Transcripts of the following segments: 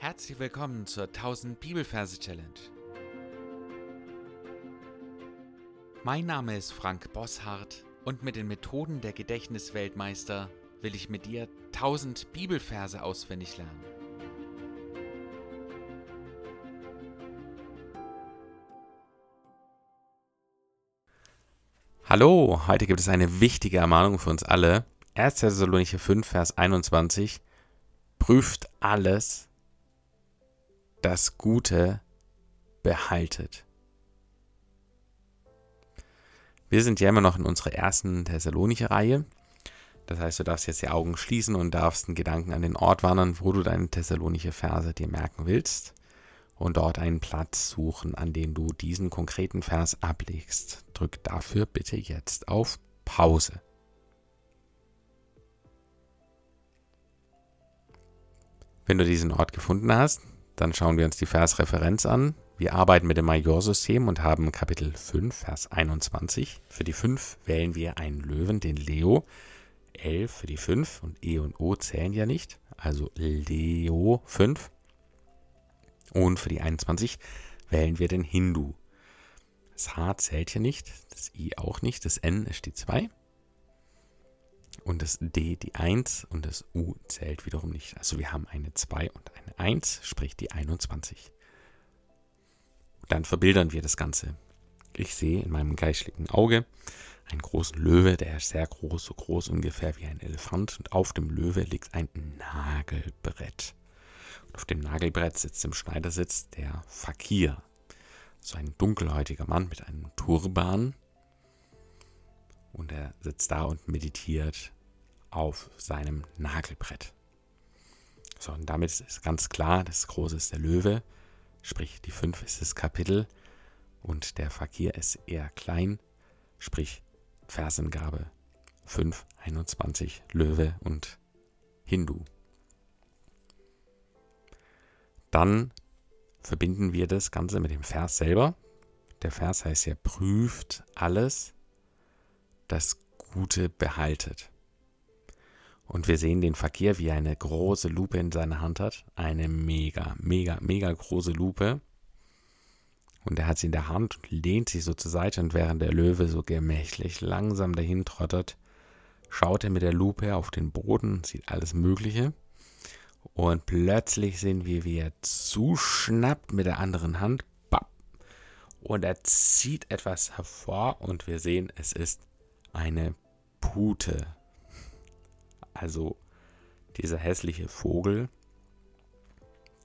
Herzlich willkommen zur 1000 Bibelverse Challenge. Mein Name ist Frank Bosshardt und mit den Methoden der Gedächtnisweltmeister will ich mit dir 1000 Bibelverse auswendig lernen. Hallo, heute gibt es eine wichtige Ermahnung für uns alle. 1. Thessalonicher 5, Vers 21. Prüft alles, das Gute behaltet. Wir sind ja immer noch in unserer ersten Thessalonicher Reihe. Das heißt, du darfst jetzt die Augen schließen und darfst einen Gedanken an den Ort wandern, wo du deine Thessalonische Verse dir merken willst und dort einen Platz suchen, an dem du diesen konkreten Vers ablegst. Drück dafür bitte jetzt auf Pause. Wenn du diesen Ort gefunden hast, dann schauen wir uns die Versreferenz an. Wir arbeiten mit dem Majorsystem und haben Kapitel 5, Vers 21. Für die 5 wählen wir einen Löwen, den Leo. L für die 5 und E und O zählen ja nicht. Also Leo 5. Und für die 21 wählen wir den Hindu. Das H zählt hier nicht, das I auch nicht, das N ist die 2 und das D die 1 und das U zählt wiederum nicht. Also wir haben eine 2 und eine 1, sprich die 21. Dann verbildern wir das Ganze. Ich sehe in meinem geistlichen Auge einen großen Löwe, der ist sehr groß, so groß ungefähr wie ein Elefant. Und auf dem Löwe liegt ein Nagelbrett. Und auf dem Nagelbrett sitzt im Schneidersitz der Fakir. So ein dunkelhäutiger Mann mit einem Turban. Und er sitzt da und meditiert auf seinem Nagelbrett. So, und damit ist ganz klar, das Große ist der Löwe, sprich die 5 ist das Kapitel und der Fakir ist eher klein, sprich Versengabe 5, 21, Löwe und Hindu. Dann verbinden wir das Ganze mit dem Vers selber. Der Vers heißt ja, prüft alles, das Gute behaltet. Und wir sehen den Verkehr, wie er eine große Lupe in seiner Hand hat. Eine mega, mega, mega große Lupe. Und er hat sie in der Hand und lehnt sich so zur Seite. Und während der Löwe so gemächlich langsam dahin trottert, schaut er mit der Lupe auf den Boden, sieht alles Mögliche. Und plötzlich sehen wir, wie er zuschnappt mit der anderen Hand. Und er zieht etwas hervor und wir sehen, es ist eine Pute. Also dieser hässliche Vogel,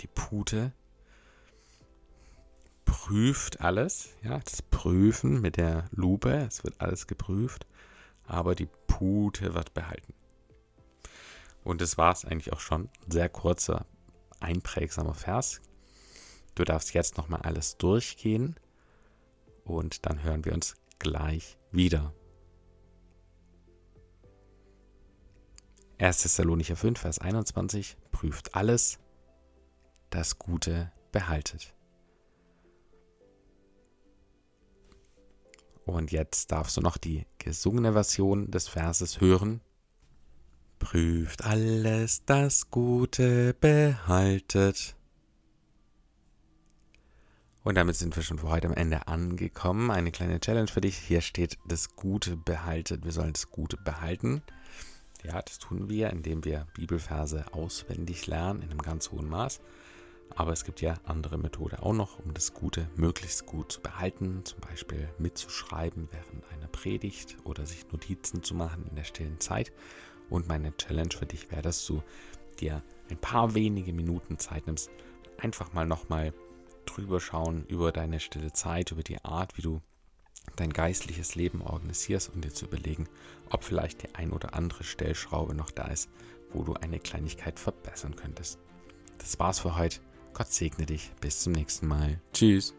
die Pute, prüft alles. Ja, das Prüfen mit der Lupe, es wird alles geprüft, aber die Pute wird behalten. Und das war es eigentlich auch schon. Sehr kurzer, einprägsamer Vers. Du darfst jetzt nochmal alles durchgehen und dann hören wir uns gleich wieder. 1. Thessalonicher 5, Vers 21, prüft alles, das Gute behaltet. Und jetzt darfst du noch die gesungene Version des Verses hören. Prüft alles, das Gute behaltet. Und damit sind wir schon für heute am Ende angekommen. Eine kleine Challenge für dich. Hier steht das Gute behaltet. Wir sollen das Gute behalten. Ja, das tun wir, indem wir Bibelverse auswendig lernen in einem ganz hohen Maß. Aber es gibt ja andere Methoden auch noch, um das Gute möglichst gut zu behalten, zum Beispiel mitzuschreiben während einer Predigt oder sich Notizen zu machen in der stillen Zeit. Und meine Challenge für dich wäre, dass du dir ein paar wenige Minuten Zeit nimmst, einfach mal nochmal drüber schauen über deine stille Zeit, über die Art, wie du dein geistliches Leben organisierst und dir zu überlegen, ob vielleicht die ein oder andere Stellschraube noch da ist, wo du eine Kleinigkeit verbessern könntest. Das war's für heute. Gott segne dich. Bis zum nächsten Mal. Tschüss.